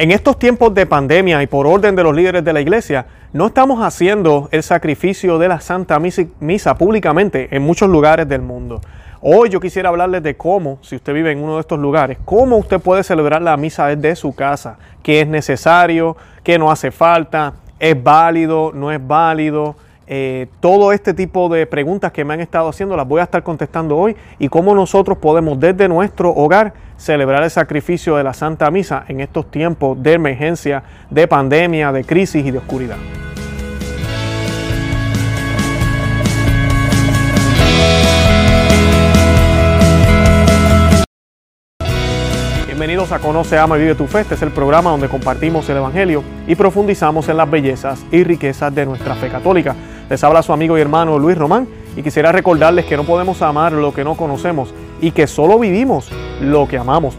En estos tiempos de pandemia y por orden de los líderes de la iglesia, no estamos haciendo el sacrificio de la Santa Misa, públicamente en muchos lugares del mundo. Hoy yo quisiera hablarles de cómo, si usted vive en uno de estos lugares, cómo usted puede celebrar la misa desde su casa, qué es necesario, qué no hace falta, es válido, no es válido, eh, todo este tipo de preguntas que me han estado haciendo las voy a estar contestando hoy y cómo nosotros podemos desde nuestro hogar celebrar el sacrificio de la Santa Misa en estos tiempos de emergencia, de pandemia, de crisis y de oscuridad. Bienvenidos a Conoce, Ama y Vive tu Fe. Este es el programa donde compartimos el Evangelio y profundizamos en las bellezas y riquezas de nuestra fe católica. Les habla su amigo y hermano Luis Román y quisiera recordarles que no podemos amar lo que no conocemos y que solo vivimos lo que amamos.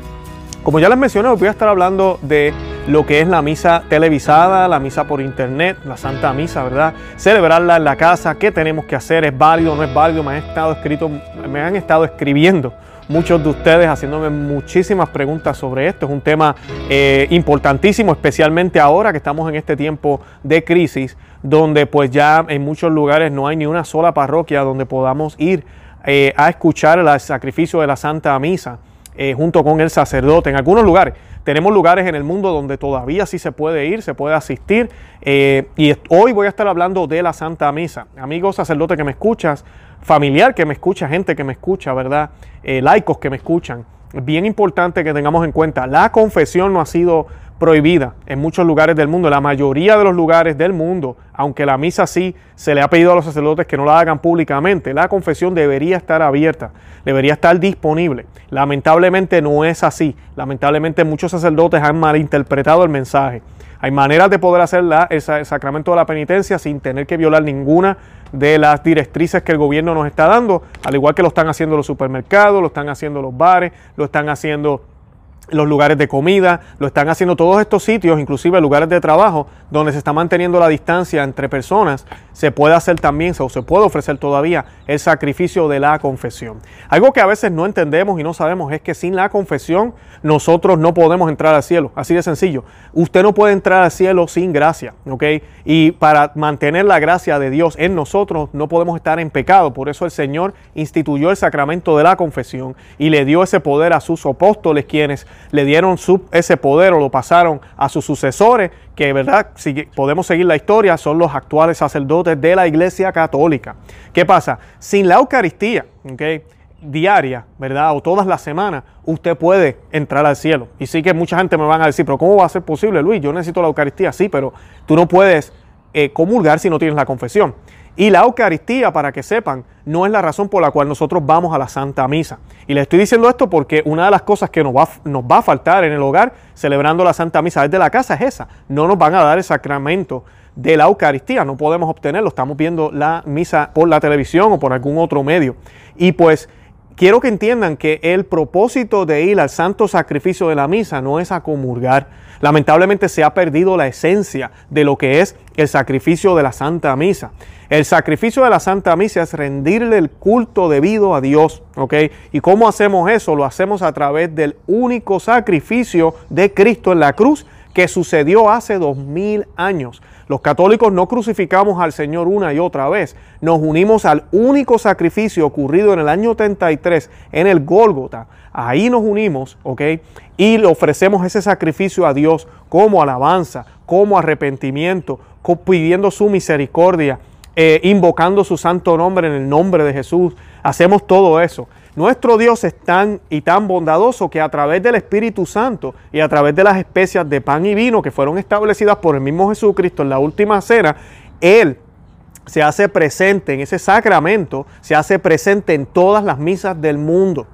Como ya les mencioné, voy a estar hablando de lo que es la misa televisada, la misa por internet, la Santa Misa, ¿verdad? Celebrarla en la casa, qué tenemos que hacer, es válido, no es válido, me han estado, escrito, me han estado escribiendo muchos de ustedes haciéndome muchísimas preguntas sobre esto. Es un tema eh, importantísimo, especialmente ahora que estamos en este tiempo de crisis, donde pues ya en muchos lugares no hay ni una sola parroquia donde podamos ir eh, a escuchar el sacrificio de la Santa Misa eh, junto con el sacerdote. En algunos lugares tenemos lugares en el mundo donde todavía sí se puede ir, se puede asistir. y hoy voy a estar hablando de la Santa Misa. Amigo sacerdote que me escuchas, familiar que me escucha, gente que me escucha, ¿verdad? Eh, laicos que me escuchan. Es bien importante que tengamos en cuenta, la confesión no ha sido prohibida en muchos lugares del mundo, la mayoría de los lugares del mundo, aunque la misa sí se le ha pedido a los sacerdotes que no la hagan públicamente, la confesión debería estar abierta, debería estar disponible. Lamentablemente no es así, lamentablemente muchos sacerdotes han malinterpretado el mensaje. Hay maneras de poder hacer el sacramento de la penitencia sin tener que violar ninguna de las directrices que el gobierno nos está dando, al igual que lo están haciendo los supermercados, lo están haciendo los bares, lo están haciendo los lugares de comida, lo están haciendo todos estos sitios, inclusive lugares de trabajo, donde se está manteniendo la distancia entre personas, se puede hacer también, o se puede ofrecer todavía el sacrificio de la confesión. Algo que a veces no entendemos y no sabemos es que sin la confesión nosotros no podemos entrar al cielo, así de sencillo. Usted no puede entrar al cielo sin gracia, ¿ok? Y para mantener la gracia de Dios en nosotros no podemos estar en pecado, por eso el Señor instituyó el sacramento de la confesión y le dio ese poder a sus apóstoles quienes le dieron ese poder o lo pasaron a sus sucesores, que verdad, si podemos seguir la historia, son los actuales sacerdotes de la Iglesia Católica. ¿Qué pasa? Sin la Eucaristía, diaria, ¿verdad? O todas las semanas, usted puede entrar al cielo. Y sí que mucha gente me van a decir, pero ¿cómo va a ser posible, Luis? Yo necesito la Eucaristía, sí, pero tú no puedes eh, comulgar si no tienes la confesión. Y la Eucaristía, para que sepan, no es la razón por la cual nosotros vamos a la Santa Misa. Y les estoy diciendo esto porque una de las cosas que nos va, a faltar en el hogar celebrando la Santa Misa desde la casa es esa. No nos van a dar el sacramento de la Eucaristía, no podemos obtenerlo. Estamos viendo la misa por la televisión o por algún otro medio. Y pues quiero que entiendan que el propósito de ir al santo sacrificio de la misa no es a comulgar. Lamentablemente se ha perdido la esencia de lo que es el sacrificio de la Santa Misa. El sacrificio de la Santa Misa es rendirle el culto debido a Dios, ¿ok? ¿Y cómo hacemos eso? Lo hacemos a través del único sacrificio de Cristo en la cruz que sucedió hace dos mil años. Los católicos no crucificamos al Señor una y otra vez. Nos unimos al único sacrificio ocurrido en el año 33 en el Gólgota. Ahí nos unimos, ¿ok? Y le ofrecemos ese sacrificio a Dios como alabanza, como arrepentimiento, pidiendo su misericordia eh, invocando su santo nombre en el nombre de Jesús. Hacemos todo eso. Nuestro Dios es tan y tan bondadoso que a través del Espíritu Santo y a través de las especias de pan y vino que fueron establecidas por el mismo Jesucristo en la última cena, Él se hace presente en ese sacramento, se hace presente en todas las misas del mundo.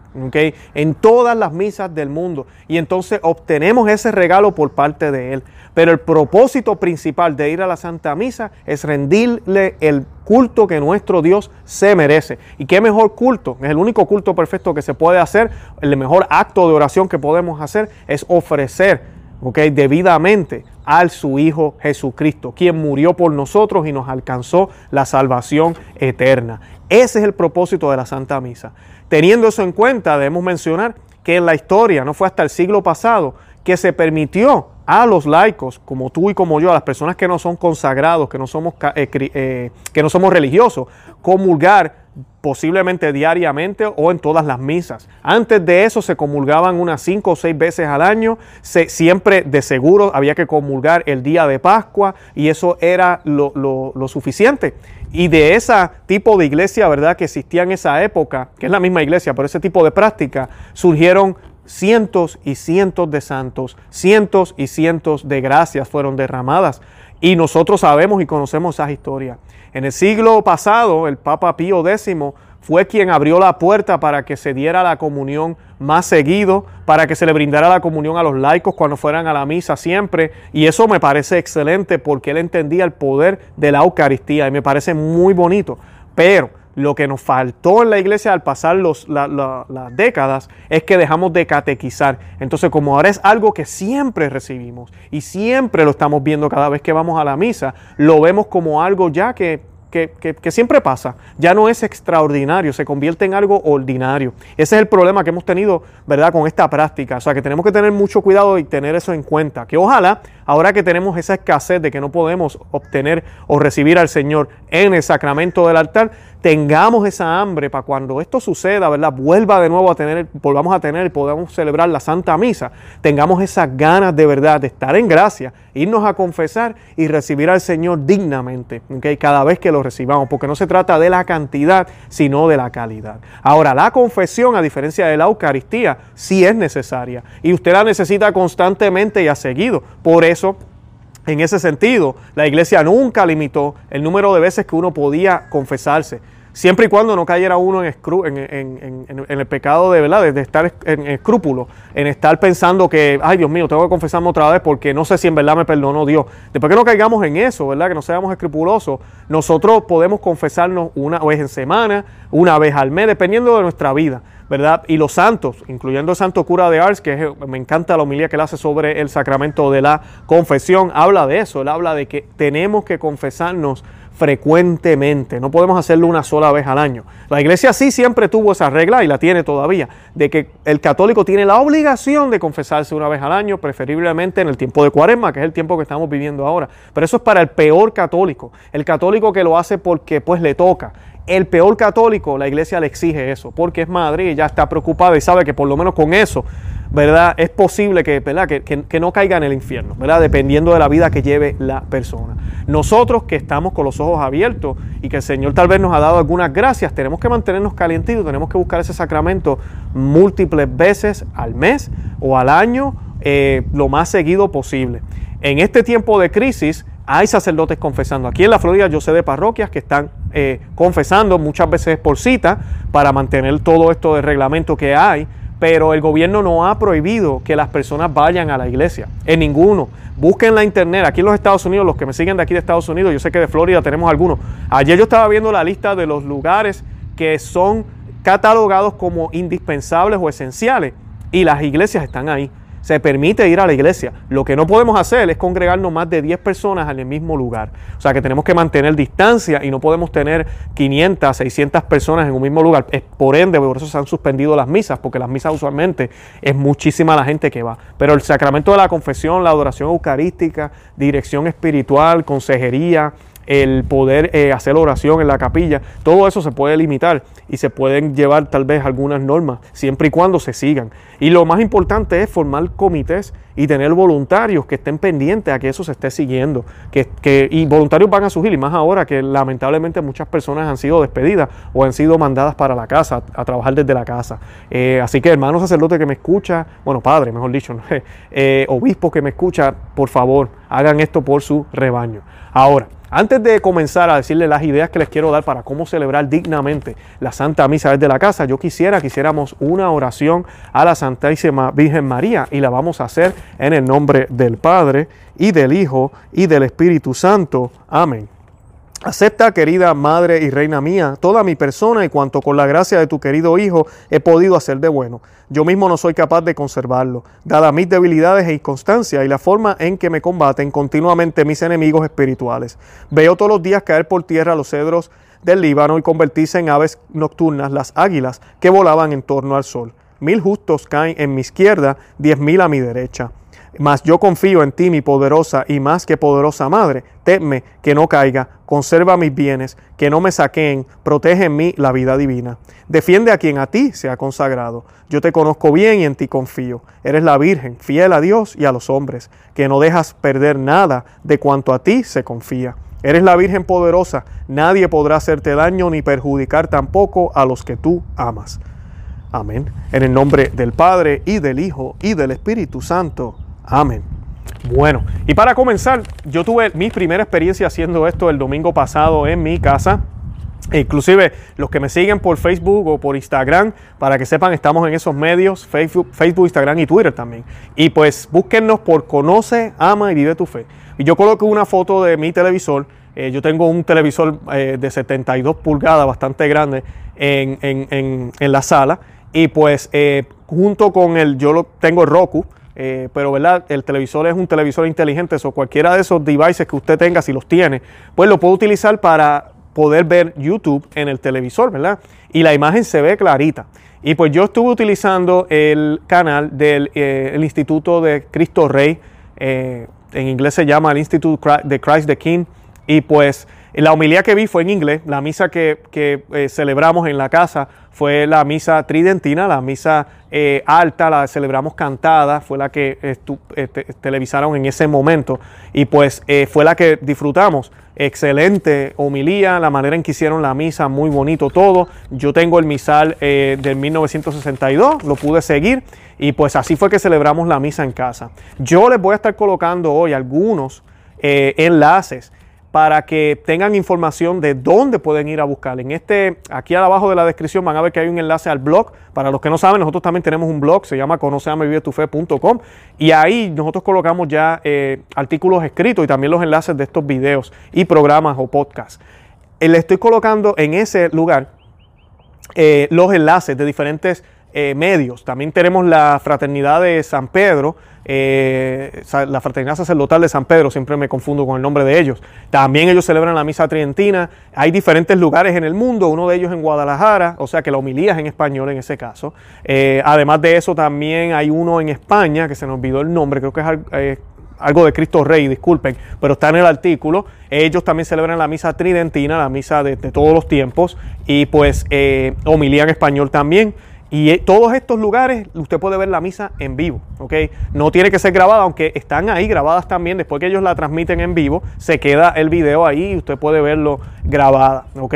En todas las misas del mundo. Y entonces obtenemos ese regalo por parte de Él. Pero el propósito principal de ir a la Santa Misa es rendirle el culto que nuestro Dios se merece. ¿Y qué mejor culto? Es el único culto perfecto que se puede hacer. El mejor acto de oración que podemos hacer es ofrecer okay, debidamente al su Hijo Jesucristo, quien murió por nosotros y nos alcanzó la salvación eterna. Ese es el propósito de la Santa Misa. Teniendo eso en cuenta, debemos mencionar que en la historia, no fue hasta el siglo pasado, que se permitió a los laicos, como tú y como yo, a las personas que no son consagrados, que no somos, eh, eh, que no somos religiosos, comulgar posiblemente diariamente o en todas las misas. Antes de eso se comulgaban unas cinco o seis veces al año, siempre de seguro había que comulgar el día de Pascua y eso era lo, lo suficiente. Y de ese tipo de iglesia, ¿verdad?, que existía en esa época, que es la misma iglesia, pero ese tipo de práctica, surgieron cientos y cientos de santos, cientos y cientos de gracias fueron derramadas. Y nosotros sabemos y conocemos esa historia. En el siglo pasado, el Papa Pío X fue quien abrió la puerta para que se diera la comunión más seguido, para que se le brindara la comunión a los laicos cuando fueran a la misa siempre. Y eso me parece excelente porque él entendía el poder de la Eucaristía y me parece muy bonito. Pero lo que nos faltó en la iglesia al pasar los, las décadas es que dejamos de catequizar. Entonces, como ahora es algo que siempre recibimos y siempre lo estamos viendo cada vez que vamos a la misa, lo vemos como algo ya que que, siempre pasa. Ya no es extraordinario, se convierte en algo ordinario. Ese es el problema que hemos tenido, ¿verdad?, con esta práctica. O sea, que tenemos que tener mucho cuidado y tener eso en cuenta. Que ojalá, ahora que tenemos esa escasez de que no podemos obtener o recibir al Señor en el sacramento del altar, tengamos esa hambre para cuando esto suceda, ¿verdad? Vuelva de nuevo a tener, volvamos a tener y podamos celebrar la Santa Misa, tengamos esas ganas de verdad de estar en gracia, irnos a confesar y recibir al Señor dignamente, ¿okay? Cada vez que lo recibamos, porque no se trata de la cantidad, sino de la calidad. Ahora, la confesión, a diferencia de la Eucaristía, sí es necesaria y usted la necesita constantemente y a seguido. Por eso, en ese sentido, la iglesia nunca limitó el número de veces que uno podía confesarse, siempre y cuando no cayera uno en, el pecado de, ¿verdad? de estar en escrúpulo, en estar pensando que, ay Dios mío, tengo que confesarme otra vez porque no sé si en verdad me perdonó Dios. Después que no caigamos en eso, ¿verdad? que no seamos escrupulosos, nosotros podemos confesarnos una vez en semana, una vez al mes, dependiendo de nuestra vida. ¿verdad? Y los santos, incluyendo el santo cura de Ars, que me encanta la homilía que él hace sobre el sacramento de la confesión, habla de eso, él habla de que tenemos que confesarnos frecuentemente, no podemos hacerlo una sola vez al año. La iglesia sí siempre tuvo esa regla y la tiene todavía, de que el católico tiene la obligación de confesarse una vez al año, preferiblemente en el tiempo de cuaresma, que es el tiempo que estamos viviendo ahora. Pero eso es para el peor católico, el católico que lo hace porque pues le toca el peor católico, la iglesia le exige eso, porque es madre y ya está preocupada y sabe que por lo menos con eso, ¿verdad? Es posible que, no caiga en el infierno, ¿verdad? Dependiendo de la vida que lleve la persona. Nosotros que estamos con los ojos abiertos y que el Señor tal vez nos ha dado algunas gracias, tenemos que mantenernos calientitos, tenemos que buscar ese sacramento múltiples veces al mes o al año, eh, lo más seguido posible. En este tiempo de crisis, hay sacerdotes confesando. Aquí en la Florida yo sé de parroquias que están eh, confesando muchas veces por cita para mantener todo esto de reglamento que hay, pero el gobierno no ha prohibido que las personas vayan a la iglesia, en ninguno. Busquen la internet, aquí en los Estados Unidos, los que me siguen de aquí de Estados Unidos, yo sé que de Florida tenemos algunos. Ayer yo estaba viendo la lista de los lugares que son catalogados como indispensables o esenciales y las iglesias están ahí se permite ir a la iglesia. Lo que no podemos hacer es congregarnos más de 10 personas en el mismo lugar. O sea que tenemos que mantener distancia y no podemos tener 500, 600 personas en un mismo lugar. Por ende, por eso se han suspendido las misas, porque las misas usualmente es muchísima la gente que va. Pero el sacramento de la confesión, la adoración eucarística, dirección espiritual, consejería, el poder eh, hacer oración en la capilla, todo eso se puede limitar y se pueden llevar tal vez algunas normas, siempre y cuando se sigan. Y lo más importante es formar comités y tener voluntarios que estén pendientes a que eso se esté siguiendo. Que, y voluntarios van a surgir, y más ahora que lamentablemente muchas personas han sido despedidas o han sido mandadas para la casa, a, trabajar desde la casa. Eh, así que hermano sacerdote que me escucha, bueno, padre, mejor dicho, eh, obispo que me escucha, por favor, hagan esto por su rebaño. Ahora, antes de comenzar a decirle las ideas que les quiero dar para cómo celebrar dignamente la Santa Misa desde la casa, yo quisiera que hiciéramos una oración a la Santísima Virgen María y la vamos a hacer en el nombre del Padre y del Hijo y del Espíritu Santo. Amén. Acepta, querida Madre y Reina mía, toda mi persona y cuanto con la gracia de tu querido Hijo he podido hacer de bueno. Yo mismo no soy capaz de conservarlo, dada mis debilidades e inconstancia y la forma en que me combaten continuamente mis enemigos espirituales. Veo todos los días caer por tierra los cedros del Líbano y convertirse en aves nocturnas las águilas que volaban en torno al sol. Mil justos caen en mi izquierda, diez mil a mi derecha Mas yo confío en ti, mi poderosa y más que poderosa madre. Teme que no caiga, conserva mis bienes, que no me saqueen, protege en mí la vida divina. Defiende a quien a ti se ha consagrado. Yo te conozco bien y en ti confío. Eres la Virgen, fiel a Dios y a los hombres, que no dejas perder nada de cuanto a ti se confía. Eres la Virgen poderosa, nadie podrá hacerte daño ni perjudicar tampoco a los que tú amas. Amén. En el nombre del Padre y del Hijo y del Espíritu Santo. Amén. Bueno, y para comenzar, yo tuve mi primera experiencia haciendo esto el domingo pasado en mi casa. Inclusive los que me siguen por Facebook o por Instagram, para que sepan, estamos en esos medios, Facebook, Facebook, Instagram y Twitter también. Y pues búsquennos por Conoce, Ama y Vive tu Fe. Y yo coloqué una foto de mi televisor. Eh, yo tengo un televisor eh, de 72 pulgadas, bastante grande, en, en, en, la sala. Y pues eh, junto con el, yo lo tengo Roku, eh, pero ¿verdad? el televisor es un televisor inteligente, o cualquiera de esos devices que usted tenga, si los tiene, pues lo puede utilizar para poder ver YouTube en el televisor, ¿verdad? Y la imagen se ve clarita. Y pues yo estuve utilizando el canal del eh, Instituto de Cristo Rey, eh, en inglés se llama el Instituto de Christ the King, y pues la homilía que vi fue en inglés, la misa que, celebramos en la casa fue la misa tridentina, la misa eh, alta, la celebramos cantada, fue la que eh, televisaron en ese momento y pues fue la que disfrutamos. Excelente homilía, la manera en que hicieron la misa, muy bonito todo. Yo tengo el misal del 1962, lo pude seguir y pues así fue que celebramos la misa en casa. Yo les voy a estar colocando hoy algunos enlaces para que tengan información de dónde pueden ir a buscar. En este, aquí abajo de la descripción van a ver que hay un enlace al blog. Para los que no saben, nosotros también tenemos un blog, se llama conoceamevivetufe.com y ahí nosotros colocamos ya eh, artículos escritos y también los enlaces de estos videos y programas o podcasts. Eh, le estoy colocando en ese lugar eh, los enlaces de diferentes medios. También tenemos la Fraternidad de San Pedro, eh, la Fraternidad Sacerdotal de San Pedro, siempre me confundo con el nombre de ellos. También ellos celebran la misa tridentina. Hay diferentes lugares en el mundo, uno de ellos en Guadalajara, o sea que la homilía es en español en ese caso. Eh, además de eso, también hay uno en España, que se nos olvidó el nombre, creo que es eh, algo de Cristo Rey, disculpen, pero está en el artículo. Ellos también celebran la misa tridentina, la misa de, todos los tiempos, y pues homilía en español también. Y eh, todos estos lugares usted puede ver la misa en vivo, ¿ok? No tiene que ser grabada, aunque están ahí grabadas también. Después que ellos la transmiten en vivo, se queda el video ahí y usted puede verlo grabada, ¿ok?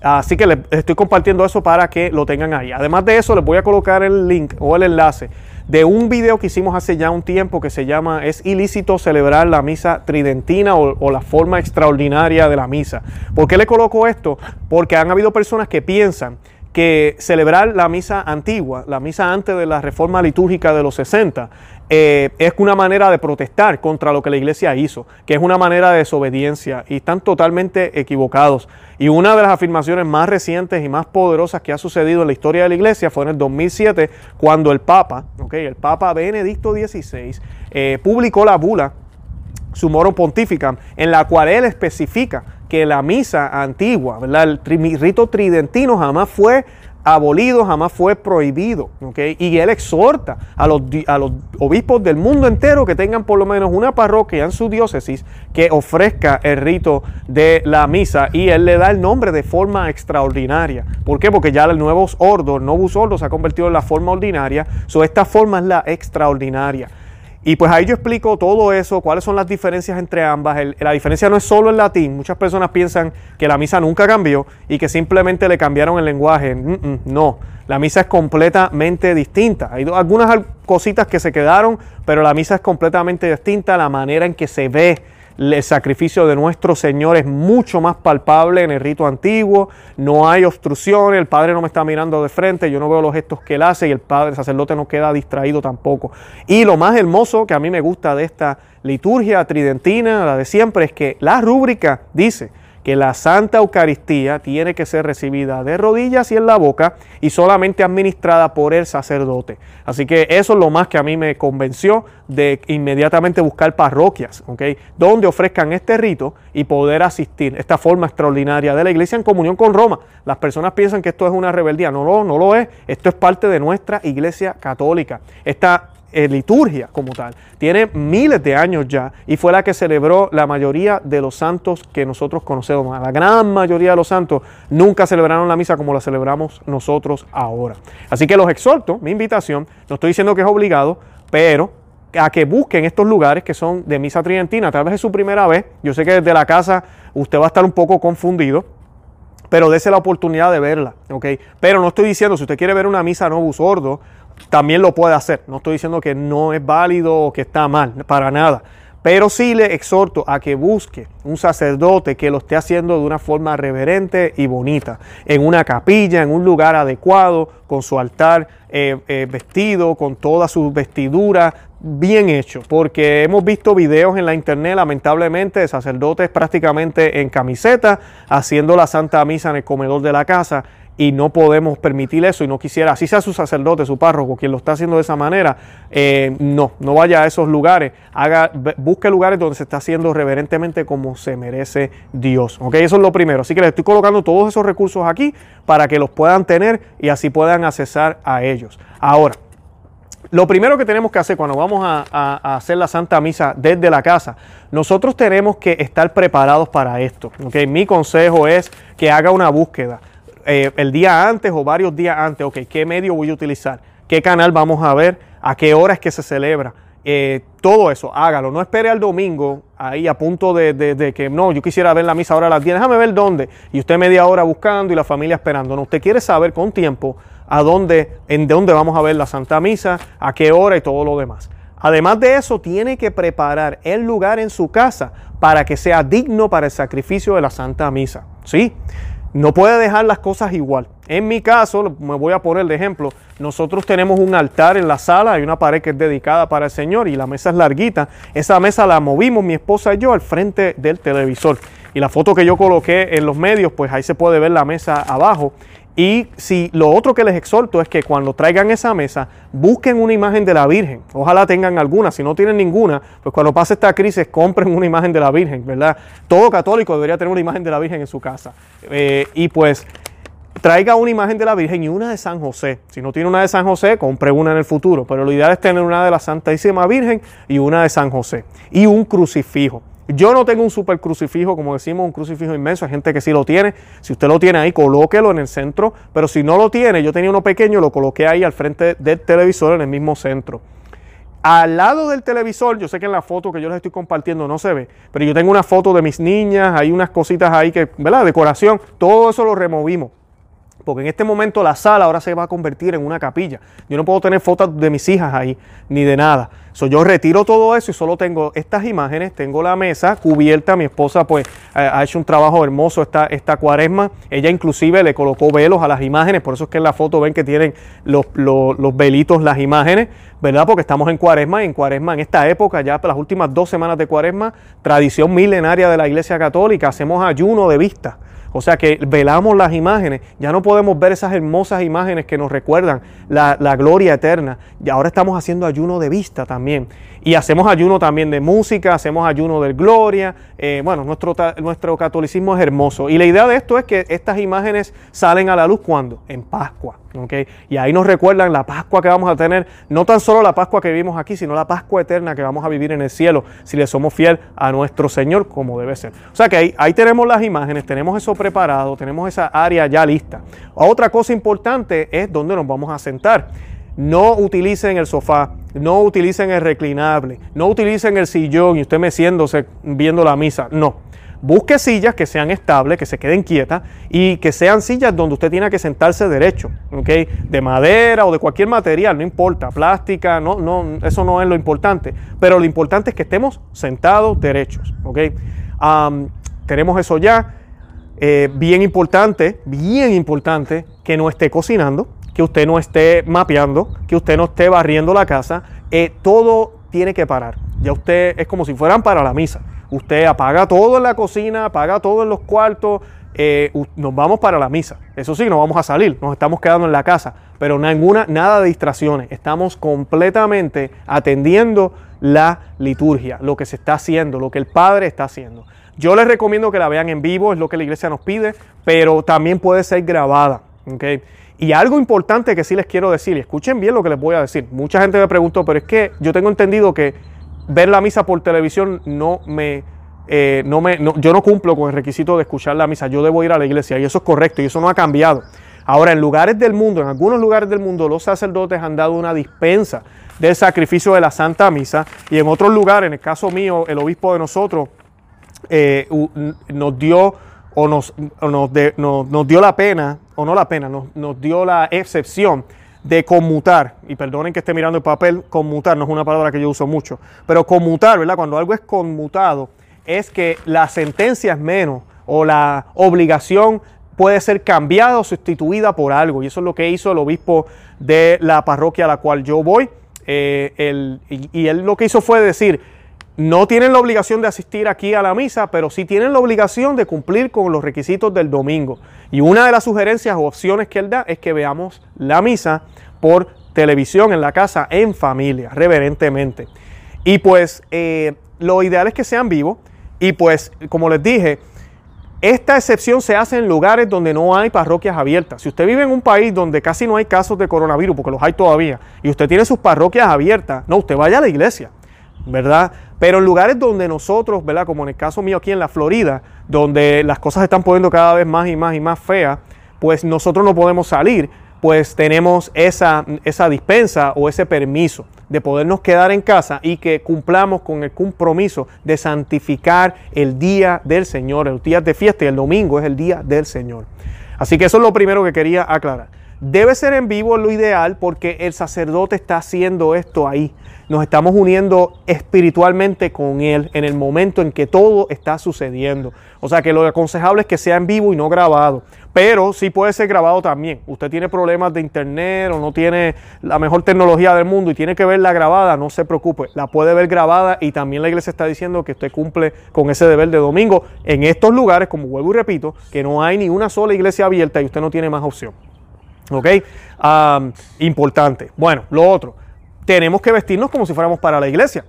Así que les estoy compartiendo eso para que lo tengan ahí. Además de eso, les voy a colocar el link o el enlace de un video que hicimos hace ya un tiempo que se llama Es ilícito celebrar la misa tridentina o, o, la forma extraordinaria de la misa. ¿Por qué le coloco esto? Porque han habido personas que piensan que celebrar la misa antigua, la misa antes de la reforma litúrgica de los 60, eh, es una manera de protestar contra lo que la iglesia hizo, que es una manera de desobediencia y están totalmente equivocados. Y una de las afirmaciones más recientes y más poderosas que ha sucedido en la historia de la iglesia fue en el 2007, cuando el Papa, okay, el Papa Benedicto XVI, eh, publicó la bula Sumorum Pontificam, en la cual él especifica que la misa antigua, el rito tridentino jamás fue abolido, jamás fue prohibido. Y él exhorta a los, a los obispos del mundo entero que tengan por lo menos una parroquia en su diócesis que ofrezca el rito de la misa y él le da el nombre de forma extraordinaria. ¿Por qué? Porque ya el nuevo ordo, novus ordo, se ha convertido en la forma ordinaria. So, esta forma es la extraordinaria. Y pues ahí yo explico todo eso, cuáles son las diferencias entre ambas. la diferencia no es solo el latín. Muchas personas piensan que la misa nunca cambió y que simplemente le cambiaron el lenguaje. no, la misa es completamente distinta. Hay algunas cositas que se quedaron, pero la misa es completamente distinta. La manera en que se ve el sacrificio de nuestro Señor es mucho más palpable en el rito antiguo, no hay obstrucciones, el Padre no me está mirando de frente, yo no veo los gestos que él hace y el Padre, el sacerdote no queda distraído tampoco. Y lo más hermoso que a mí me gusta de esta liturgia tridentina, la de siempre, es que la rúbrica dice, que la Santa Eucaristía tiene que ser recibida de rodillas y en la boca y solamente administrada por el sacerdote. Así que eso es lo más que a mí me convenció de inmediatamente buscar parroquias, ¿ok? Donde ofrezcan este rito y poder asistir, esta forma extraordinaria de la iglesia en comunión con Roma. Las personas piensan que esto es una rebeldía, no, no, no lo es, esto es parte de nuestra iglesia católica. Esta eh, liturgia como tal. Tiene miles de años ya y fue la que celebró la mayoría de los santos que nosotros conocemos. La gran mayoría de los santos nunca celebraron la misa como la celebramos nosotros ahora. Así que los exhorto, mi invitación, no estoy diciendo que es obligado, pero a que busquen estos lugares que son de misa tridentina. Tal vez es su primera vez. Yo sé que desde la casa usted va a estar un poco confundido, pero dése la oportunidad de verla, ¿ok? Pero no estoy diciendo, si usted quiere ver una misa no sordo, también lo puede hacer. No estoy diciendo que no es válido o que está mal, para nada. Pero sí le exhorto a que busque un sacerdote que lo esté haciendo de una forma reverente y bonita, en una capilla, en un lugar adecuado, con su altar eh, eh, vestido, con toda su vestidura bien hecho, porque hemos visto videos en la internet, lamentablemente, de sacerdotes prácticamente en camiseta, haciendo la Santa Misa en el comedor de la casa y no podemos permitir eso y no quisiera, así sea su sacerdote, su párroco, quien lo está haciendo de esa manera, eh, no, no vaya a esos lugares, haga, busque lugares donde se está haciendo reverentemente como se merece Dios. ¿ok? Eso es lo primero. Así que les estoy colocando todos esos recursos aquí para que los puedan tener y así puedan accesar a ellos. Ahora, lo primero que tenemos que hacer cuando vamos a, hacer la Santa Misa desde la casa, nosotros tenemos que estar preparados para esto. ¿ok? Mi consejo es que haga una búsqueda eh, el día antes o varios días antes, ok, ¿qué medio voy a utilizar? ¿Qué canal vamos a ver? ¿A qué hora es que se celebra? Eh, todo eso, hágalo. No espere al domingo ahí a punto de, que no, yo quisiera ver la misa ahora a las 10, déjame ver dónde. Y usted media hora buscando y la familia esperando. No, usted quiere saber con tiempo a dónde, en dónde vamos a ver la Santa Misa, a qué hora y todo lo demás. Además de eso, tiene que preparar el lugar en su casa para que sea digno para el sacrificio de la Santa Misa. ¿Sí? No puede dejar las cosas igual. En mi caso, me voy a poner de ejemplo, nosotros tenemos un altar en la sala, hay una pared que es dedicada para el Señor y la mesa es larguita. Esa mesa la movimos mi esposa y yo al frente del televisor. Y la foto que yo coloqué en los medios, pues ahí se puede ver la mesa abajo. Y si lo otro que les exhorto es que cuando traigan esa mesa, busquen una imagen de la Virgen. Ojalá tengan alguna. Si no tienen ninguna, pues cuando pase esta crisis, compren una imagen de la Virgen, ¿verdad? Todo católico debería tener una imagen de la Virgen en su casa. Eh, y pues traiga una imagen de la Virgen y una de San José. Si no tiene una de San José, compre una en el futuro. Pero lo ideal es tener una de la Santísima Virgen y una de San José. Y un crucifijo. Yo no tengo un super crucifijo, como decimos, un crucifijo inmenso. Hay gente que sí lo tiene. Si usted lo tiene ahí, colóquelo en el centro. Pero si no lo tiene, yo tenía uno pequeño, lo coloqué ahí al frente del televisor en el mismo centro. Al lado del televisor, yo sé que en la foto que yo les estoy compartiendo no se ve, pero yo tengo una foto de mis niñas, hay unas cositas ahí que, ¿verdad? Decoración, todo eso lo removimos. Porque en este momento la sala ahora se va a convertir en una capilla. Yo no puedo tener fotos de mis hijas ahí, ni de nada. So, yo retiro todo eso y solo tengo estas imágenes, tengo la mesa cubierta. Mi esposa pues ha hecho un trabajo hermoso esta, esta cuaresma. Ella inclusive le colocó velos a las imágenes, por eso es que en la foto ven que tienen los, los, velitos las imágenes, ¿verdad? Porque estamos en cuaresma y en cuaresma en esta época, ya las últimas dos semanas de cuaresma, tradición milenaria de la Iglesia Católica, hacemos ayuno de vista. O sea que velamos las imágenes, ya no podemos ver esas hermosas imágenes que nos recuerdan la, gloria eterna. Y ahora estamos haciendo ayuno de vista también. Y hacemos ayuno también de música, hacemos ayuno de gloria. Eh, bueno, nuestro, nuestro catolicismo es hermoso. Y la idea de esto es que estas imágenes salen a la luz cuando? En Pascua. Y ahí nos recuerdan la Pascua que vamos a tener, no tan solo la Pascua que vivimos aquí, sino la Pascua eterna que vamos a vivir en el cielo si le somos fiel a nuestro Señor como debe ser. O sea que ahí, ahí tenemos las imágenes, tenemos eso preparado, tenemos esa área ya lista. Otra cosa importante es dónde nos vamos a sentar. No utilicen el sofá, no utilicen el reclinable, no utilicen el sillón y usted meciéndose viendo la misa. No Busque sillas que sean estables, que se queden quietas y que sean sillas donde usted tiene que sentarse derecho, ¿ok? De madera o de cualquier material, no importa, plástica, no, no, eso no es lo importante. Pero lo importante es que estemos sentados derechos, ¿ok? tenemos eso ya. Eh, bien importante, bien importante que no esté cocinando, que usted no esté mapeando, que usted no esté barriendo la casa. Eh, todo tiene que parar. Ya usted es como si fueran para la misa. Usted apaga todo en la cocina, apaga todo en los cuartos, eh, nos vamos para la misa. Eso sí, no vamos a salir, nos estamos quedando en la casa, pero ninguna, nada de distracciones. Estamos completamente atendiendo la liturgia, lo que se está haciendo, lo que el Padre está haciendo. Yo les recomiendo que la vean en vivo, es lo que la iglesia nos pide, pero también puede ser grabada. Y algo importante que sí les quiero decir, y escuchen bien lo que les voy a decir. Mucha gente me preguntó, pero es que yo tengo entendido que ver la misa por televisión no me, eh, no me yo no cumplo con el requisito de escuchar la misa, yo debo ir a la iglesia y eso es correcto y eso no ha cambiado. Ahora, en lugares del mundo, en algunos lugares del mundo, los sacerdotes han dado una dispensa del sacrificio de la Santa Misa y en otros lugares, en el caso mío, el obispo de nosotros eh, nos dio o, nos, nos, dio la pena, o no la pena, nos, dio la excepción de conmutar, y perdonen que esté mirando el papel, conmutar no es una palabra que yo uso mucho, pero conmutar, ¿verdad? Cuando algo es conmutado, es que la sentencia es menos o la obligación puede ser cambiada o sustituida por algo. Y eso es lo que hizo el obispo de la parroquia a la cual yo voy. Eh, y, él lo que hizo fue decir, no tienen la obligación de asistir aquí a la misa, pero sí tienen la obligación de cumplir con los requisitos del domingo. Y una de las sugerencias o opciones que él da es que veamos la misa por televisión en la casa, en familia, reverentemente. Y pues eh, lo ideal es que sean vivos. Y pues, como les dije, esta excepción se hace en lugares donde no hay parroquias abiertas. Si usted vive en un país donde casi no hay casos de coronavirus, porque los hay todavía, y usted tiene sus parroquias abiertas, no, usted vaya a la iglesia, ¿verdad? Pero en lugares donde nosotros, ¿verdad? Como en el caso mío aquí en la Florida, donde las cosas están poniendo cada vez más y más y más feas, pues nosotros no podemos salir pues tenemos esa, esa dispensa o ese permiso de podernos quedar en casa y que cumplamos con el compromiso de santificar el día del Señor, el día de fiesta y el domingo es el día del Señor. Así que eso es lo primero que quería aclarar. Debe ser en vivo lo ideal porque el sacerdote está haciendo esto ahí. Nos estamos uniendo espiritualmente con Él en el momento en que todo está sucediendo. O sea que lo aconsejable es que sea en vivo y no grabado. Pero sí puede ser grabado también. Usted tiene problemas de internet o no tiene la mejor tecnología del mundo y tiene que verla grabada, no se preocupe. La puede ver grabada y también la iglesia está diciendo que usted cumple con ese deber de domingo en estos lugares, como vuelvo y repito, que no hay ni una sola iglesia abierta y usted no tiene más opción. ¿Ok? importante. Bueno, lo otro, tenemos que vestirnos como si fuéramos para la iglesia.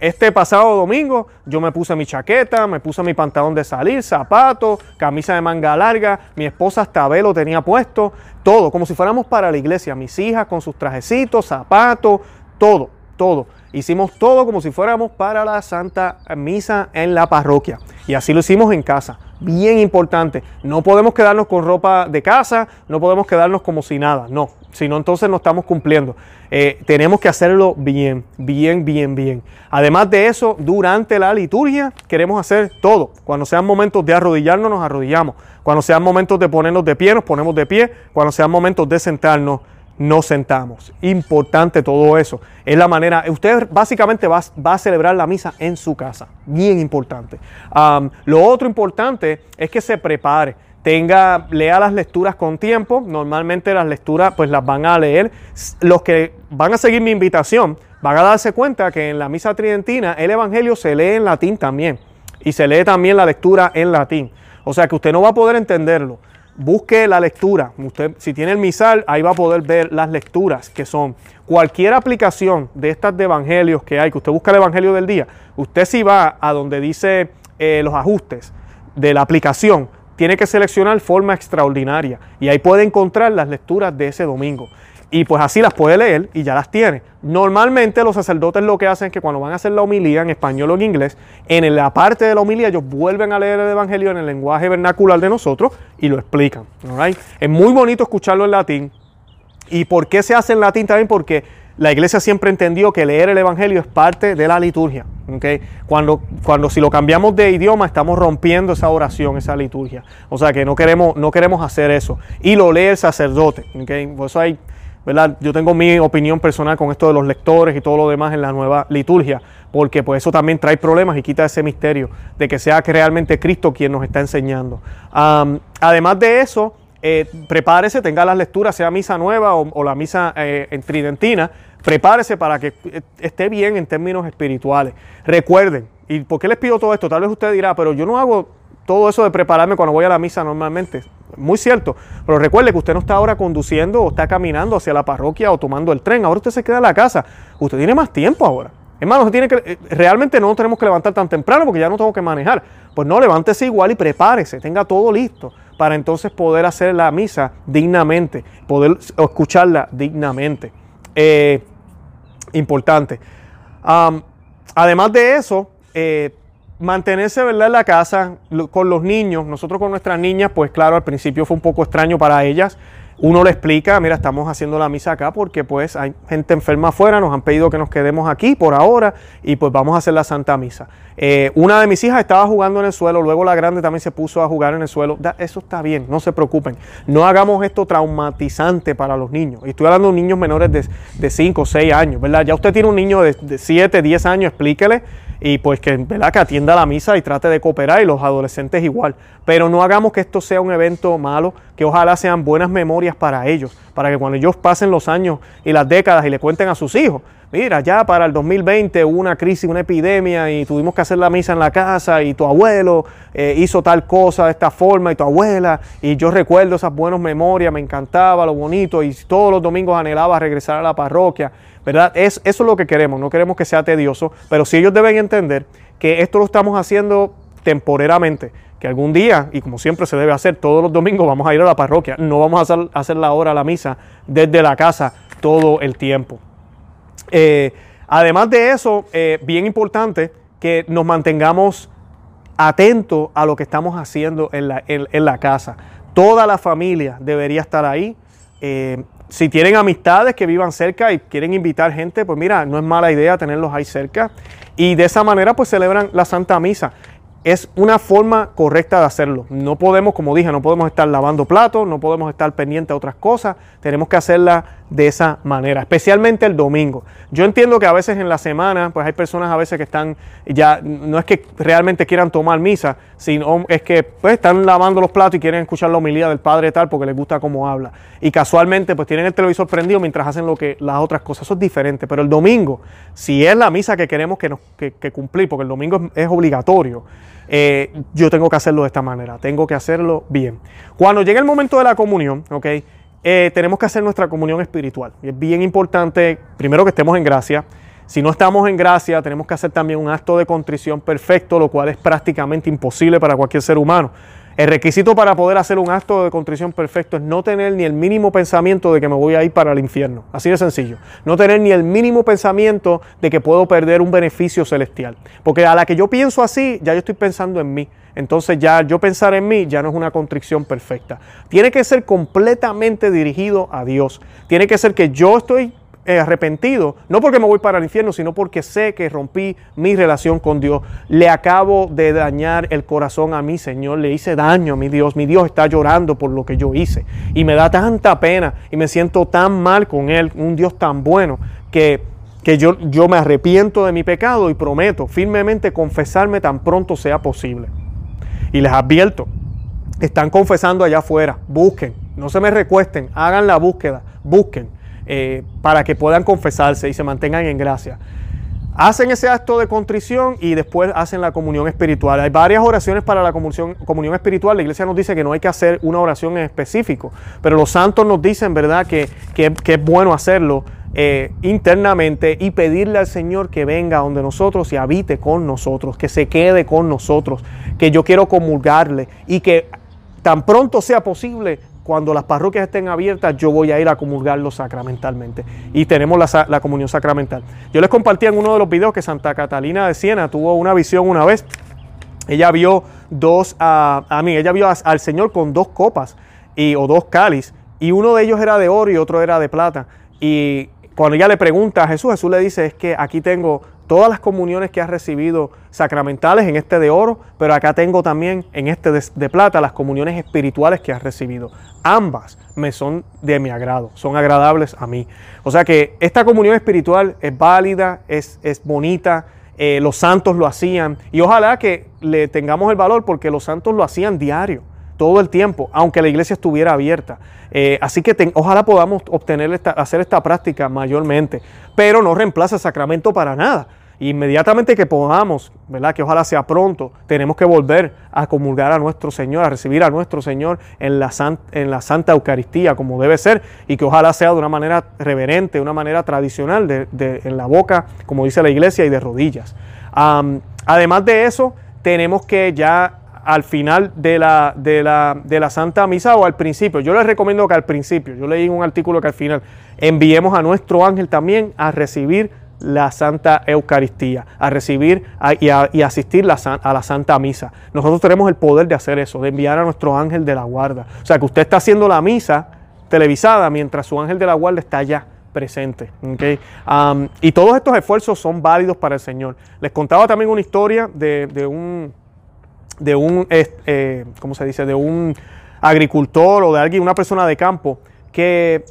Este pasado domingo yo me puse mi chaqueta, me puse mi pantalón de salir, zapatos, camisa de manga larga, mi esposa hasta velo tenía puesto, todo, como si fuéramos para la iglesia. Mis hijas con sus trajecitos, zapatos, todo, todo. Hicimos todo como si fuéramos para la Santa Misa en la parroquia. Y así lo hicimos en casa bien importante. No podemos quedarnos con ropa de casa, no podemos quedarnos como si nada, no, sino entonces no estamos cumpliendo. Eh, tenemos que hacerlo bien, bien, bien, bien. Además de eso, durante la liturgia queremos hacer todo. Cuando sean momentos de arrodillarnos, nos arrodillamos. Cuando sean momentos de ponernos de pie, nos ponemos de pie. Cuando sean momentos de sentarnos, nos sentamos. Importante todo eso. Es la manera, usted básicamente va, a celebrar la misa en su casa. Bien importante. lo otro importante es que se prepare. Tenga, lea las lecturas con tiempo. Normalmente las lecturas pues las van a leer. Los que van a seguir mi invitación van a darse cuenta que en la misa tridentina el Evangelio se lee en latín también. Y se lee también la lectura en latín. O sea que usted no va a poder entenderlo busque la lectura. Usted, si tiene el misal, ahí va a poder ver las lecturas que son. Cualquier aplicación de estas de evangelios que hay, que usted busca el evangelio del día, usted si va a donde dice eh, los ajustes de la aplicación, tiene que seleccionar forma extraordinaria y ahí puede encontrar las lecturas de ese domingo y pues así las puede leer y ya las tiene. Normalmente los sacerdotes lo que hacen es que cuando van a hacer la homilía en español o en inglés, en la parte de la homilía ellos vuelven a leer el Evangelio en el lenguaje vernacular de nosotros y lo explican. Es muy bonito escucharlo en latín. ¿Y por qué se hace en latín también? Porque la iglesia siempre entendió que leer el Evangelio es parte de la liturgia. Cuando, cuando si lo cambiamos de idioma estamos rompiendo esa oración, esa liturgia. O sea que no queremos, no queremos hacer eso. Y lo lee el sacerdote. Por eso hay yo tengo mi opinión personal con esto de los lectores y todo lo demás en la nueva liturgia, porque pues eso también trae problemas y quita ese misterio de que sea realmente Cristo quien nos está enseñando. además de eso, eh, prepárese, tenga las lecturas, sea misa nueva o, la misa eh, en tridentina, prepárese para que eh, esté bien en términos espirituales. Recuerden, ¿y por qué les pido todo esto? Tal vez usted dirá, pero yo no hago todo eso de prepararme cuando voy a la misa normalmente. Muy cierto. Pero recuerde que usted no está ahora conduciendo o está caminando hacia la parroquia o tomando el tren. Ahora usted se queda en la casa. Usted tiene más tiempo ahora. Hermano, tiene que, eh, realmente no tenemos que levantar tan temprano porque ya no tengo que manejar. Pues no, levántese igual y prepárese, tenga todo listo. para entonces poder hacer la misa dignamente, poder escucharla dignamente. Eh, importante. además de eso, eh, mantenerse ¿verdad? en la casa con los niños, nosotros con nuestras niñas, pues claro, al principio fue un poco extraño para ellas, uno le explica, mira, estamos haciendo la misa acá porque pues hay gente enferma afuera, nos han pedido que nos quedemos aquí por ahora y pues vamos a hacer la Santa Misa. Eh, una de mis hijas estaba jugando en el suelo, luego la grande también se puso a jugar en el suelo. eso está bien, no se preocupen. No hagamos esto traumatizante para los niños. Y estoy hablando de niños menores de, 5 o 6 años, ¿verdad? Ya usted tiene un niño de, de 7, 10 años, explíquele y pues que, ¿verdad? que atienda la misa y trate de cooperar y los adolescentes igual. Pero no hagamos que esto sea un evento malo, que ojalá sean buenas memorias para ellos, para que cuando ellos pasen los años y las décadas y le cuenten a sus hijos, mira, ya para el 2020 hubo una crisis, una epidemia y tuvimos que hacer la misa en la casa y tu abuelo eh, hizo tal cosa de esta forma y tu abuela y yo recuerdo esas buenas memorias, me encantaba lo bonito y todos los domingos anhelaba regresar a la parroquia ¿verdad? Es, eso es lo que queremos, no queremos que sea tedioso, pero sí ellos deben entender que esto lo estamos haciendo temporeramente, que algún día, y como siempre se debe hacer, todos los domingos vamos a ir a la parroquia, no vamos a hacer, la hora, la misa desde la casa todo el tiempo. Eh, además de eso, eh, bien importante que nos mantengamos atentos a lo que estamos haciendo en la, en la casa. Toda la familia debería estar ahí. Eh, si tienen amistades que vivan cerca y quieren invitar gente, pues mira, no es mala idea tenerlos ahí cerca. Y de esa manera pues celebran la Santa Misa es una forma correcta de hacerlo. No podemos, como dije, no podemos estar lavando platos, no podemos estar pendientes a otras cosas, tenemos que hacerla de esa manera, especialmente el domingo. Yo entiendo que a veces en la semana, pues hay personas a veces que están ya, no es que realmente quieran tomar misa, sino es que pues están lavando los platos y quieren escuchar la homilía del Padre tal porque les gusta cómo habla. Y casualmente pues tienen el televisor prendido mientras hacen lo que las otras cosas. Eso es diferente. Pero el domingo, si es la misa que queremos que, nos, que, cumplir, porque el domingo es obligatorio, eh, yo tengo que hacerlo de esta manera, tengo que hacerlo bien. Cuando llegue el momento de la comunión, ok, eh, tenemos que hacer nuestra comunión espiritual. Es bien importante, primero que estemos en gracia. Si no estamos en gracia, tenemos que hacer también un acto de contrición perfecto, lo cual es prácticamente imposible para cualquier ser humano. El requisito para poder hacer un acto de contrición perfecto es no tener ni el mínimo pensamiento de que me voy a ir para el infierno. Así de sencillo. No tener ni el mínimo pensamiento de que puedo perder un beneficio celestial. Porque a la que yo pienso así, ya yo estoy pensando en mí. Entonces ya yo pensar en mí ya no es una contrición perfecta. Tiene que ser completamente dirigido a Dios. Tiene que ser que yo estoy arrepentido, no porque me voy para el infierno, sino porque sé que rompí mi relación con Dios. Le acabo de dañar el corazón a mi Señor, le hice daño a mi Dios. Mi Dios está llorando por lo que yo hice. Y me da tanta pena y me siento tan mal con Él, un Dios tan bueno, que, que yo, yo me arrepiento de mi pecado y prometo firmemente confesarme tan pronto sea posible. Y les advierto, están confesando allá afuera, busquen, no se me recuesten, hagan la búsqueda, busquen eh, para que puedan confesarse y se mantengan en gracia. Hacen ese acto de contrición y después hacen la comunión espiritual. Hay varias oraciones para la comunión, espiritual. La iglesia nos dice que no hay que hacer una oración en específico, pero los santos nos dicen, ¿verdad?, que, es bueno hacerlo eh, internamente y pedirle al Señor que venga donde nosotros y habite con nosotros, que se quede con nosotros, que yo quiero comulgarle y que tan pronto sea posible cuando las parroquias estén abiertas, yo voy a ir a comulgarlo sacramentalmente. Y tenemos la, comunión sacramental. Yo les compartí en uno de los videos que Santa Catalina de Siena tuvo una visión una vez. Ella vio dos, a mí, ella vio al Señor con dos copas y, o dos cáliz. Y uno de ellos era de oro y otro era de plata. Y cuando ella le pregunta a Jesús, Jesús le dice, es que aquí tengo todas las comuniones que has recibido sacramentales en este de oro, pero acá tengo también en este de, plata las comuniones espirituales que has recibido. Ambas me son de mi agrado, son agradables a mí. O sea que esta comunión espiritual es válida, es, es bonita, eh, los santos lo hacían y ojalá que le tengamos el valor porque los santos lo hacían diario todo el tiempo, aunque la iglesia estuviera abierta. Eh, así que ojalá podamos obtener esta, hacer esta práctica mayormente, pero no reemplaza el sacramento para nada. Inmediatamente que podamos, ¿verdad? Que ojalá sea pronto, tenemos que volver a comulgar a nuestro Señor, a recibir a nuestro Señor en la, en la Santa Eucaristía como debe ser y que ojalá sea de una manera reverente, de una manera tradicional, de, en la boca, como dice la iglesia, y de rodillas. además de eso, tenemos que ya al final de la, de, la, de la Santa Misa o al principio. Yo les recomiendo que al principio, yo leí un artículo que al final enviemos a nuestro ángel también a recibir la Santa Eucaristía, a recibir y, a, asistir a la Santa Misa. Nosotros tenemos el poder de hacer eso, de enviar a nuestro ángel de la guarda. O sea, que usted está haciendo la misa televisada mientras su ángel de la guarda está allá presente. y todos estos esfuerzos son válidos para el Señor. Les contaba también una historia de, un, de un eh, ¿cómo se dice? De un agricultor o de alguien, una persona de campo que,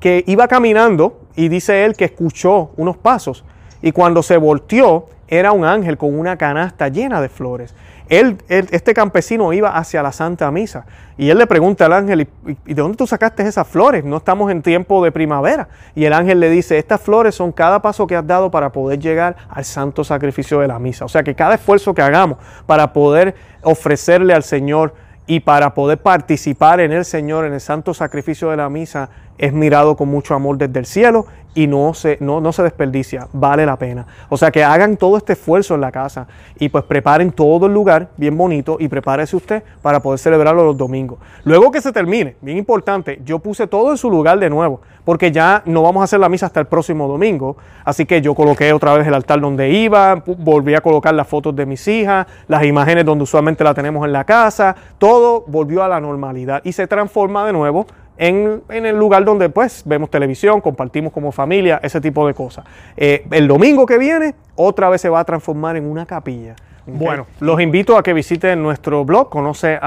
que iba caminando y dice él que escuchó unos pasos y cuando se volteó era un ángel con una canasta llena de flores. Él, este campesino iba hacia la Santa Misa y él le pregunta al ángel, ¿y de dónde tú sacaste esas flores? No estamos en tiempo de primavera. Y el ángel le dice, estas flores son cada paso que has dado para poder llegar al santo sacrificio de la misa. O sea que cada esfuerzo que hagamos para poder ofrecerle al Señor y para poder participar en el Señor, en el santo sacrificio de la misa, es mirado con mucho amor desde el cielo y no se, no, no se desperdicia, vale la pena. O sea que hagan todo este esfuerzo en la casa y pues preparen todo el lugar bien bonito y prepárese usted para poder celebrarlo los domingos. Luego que se termine, bien importante, yo puse todo en su lugar de nuevo, porque ya no vamos a hacer la misa hasta el próximo domingo, así que yo coloqué otra vez el altar donde iba, volví a colocar las fotos de mis hijas, las imágenes donde usualmente la tenemos en la casa, todo volvió a la normalidad y se transforma de nuevo en, el lugar donde pues vemos televisión, compartimos como familia, ese tipo de cosas. Eh, el domingo que viene otra vez se va a transformar en una capilla. Bueno, los invito a que visiten nuestro blog, conoce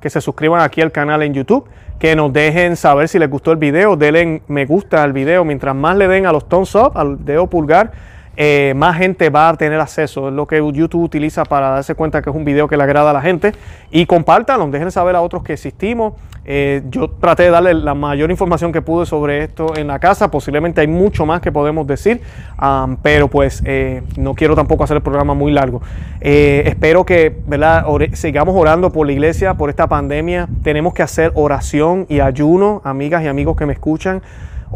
que se suscriban aquí al canal en YouTube, que nos dejen saber si les gustó el video, denle me gusta al video, mientras más le den a los thumbs up, al dedo pulgar, eh, más gente va a tener acceso. Es lo que YouTube utiliza para darse cuenta que es un video que le agrada a la gente. Y compártanlo, dejen saber a otros que existimos. Eh, yo traté de darle la mayor información que pude sobre esto en la casa. Posiblemente hay mucho más que podemos decir, pero pues eh, no quiero tampoco hacer el programa muy largo. espero que sigamos orando por la iglesia, por esta pandemia. Tenemos que hacer oración y ayuno, amigas y amigos que me escuchan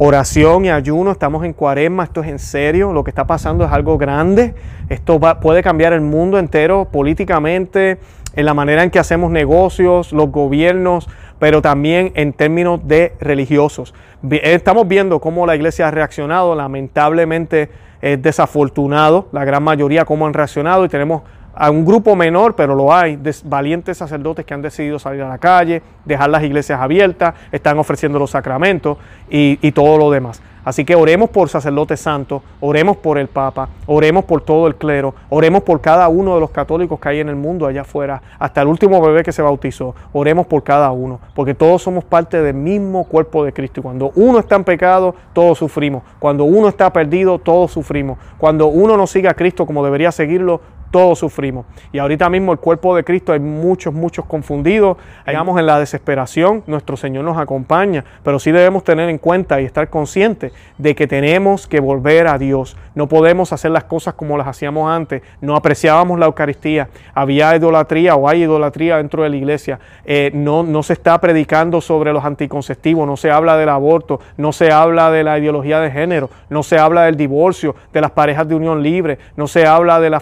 oración y ayuno, estamos en cuaresma, esto es en serio, lo que está pasando es algo grande, esto puede cambiar el mundo entero políticamente, en la manera en que hacemos negocios, los gobiernos, pero también en términos de religiosos. Estamos viendo cómo la iglesia ha reaccionado, lamentablemente es desafortunado, la gran mayoría cómo han reaccionado y tenemos a un grupo menor, pero lo hay, valientes sacerdotes que han decidido salir a la calle, dejar las iglesias abiertas, están ofreciendo los sacramentos y, y todo lo demás. Así que oremos por sacerdotes santos, oremos por el Papa, oremos por todo el clero, oremos por cada uno de los católicos que hay en el mundo allá afuera, hasta el último bebé que se bautizó. Oremos por cada uno, porque todos somos parte del mismo cuerpo de Cristo. Y cuando uno está en pecado, todos sufrimos. Cuando uno está perdido, todos sufrimos. Cuando uno no sigue a Cristo como debería seguirlo, todos sufrimos. Y ahorita mismo el cuerpo de Cristo hay muchos, muchos confundidos. Hagamos en la desesperación, nuestro Señor nos acompaña, pero sí debemos tener en cuenta y estar conscientes de que tenemos que volver a Dios. No podemos hacer las cosas como las hacíamos antes. No apreciábamos la Eucaristía. Había idolatría o hay idolatría dentro de la iglesia. Eh, no, no se está predicando sobre los anticonceptivos, no se habla del aborto, no se habla de la ideología de género, no se habla del divorcio, de las parejas de unión libre, no se habla de la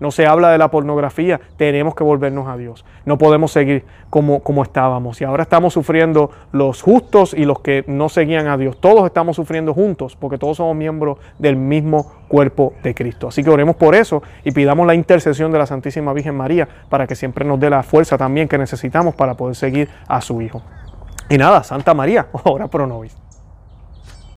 no se habla de la pornografía, tenemos que volvernos a Dios. No podemos seguir como, como estábamos. Y ahora estamos sufriendo los justos y los que no seguían a Dios. Todos estamos sufriendo juntos porque todos somos miembros del mismo cuerpo de Cristo. Así que oremos por eso y pidamos la intercesión de la Santísima Virgen María para que siempre nos dé la fuerza también que necesitamos para poder seguir a su Hijo. Y nada, Santa María, ora pro nobis.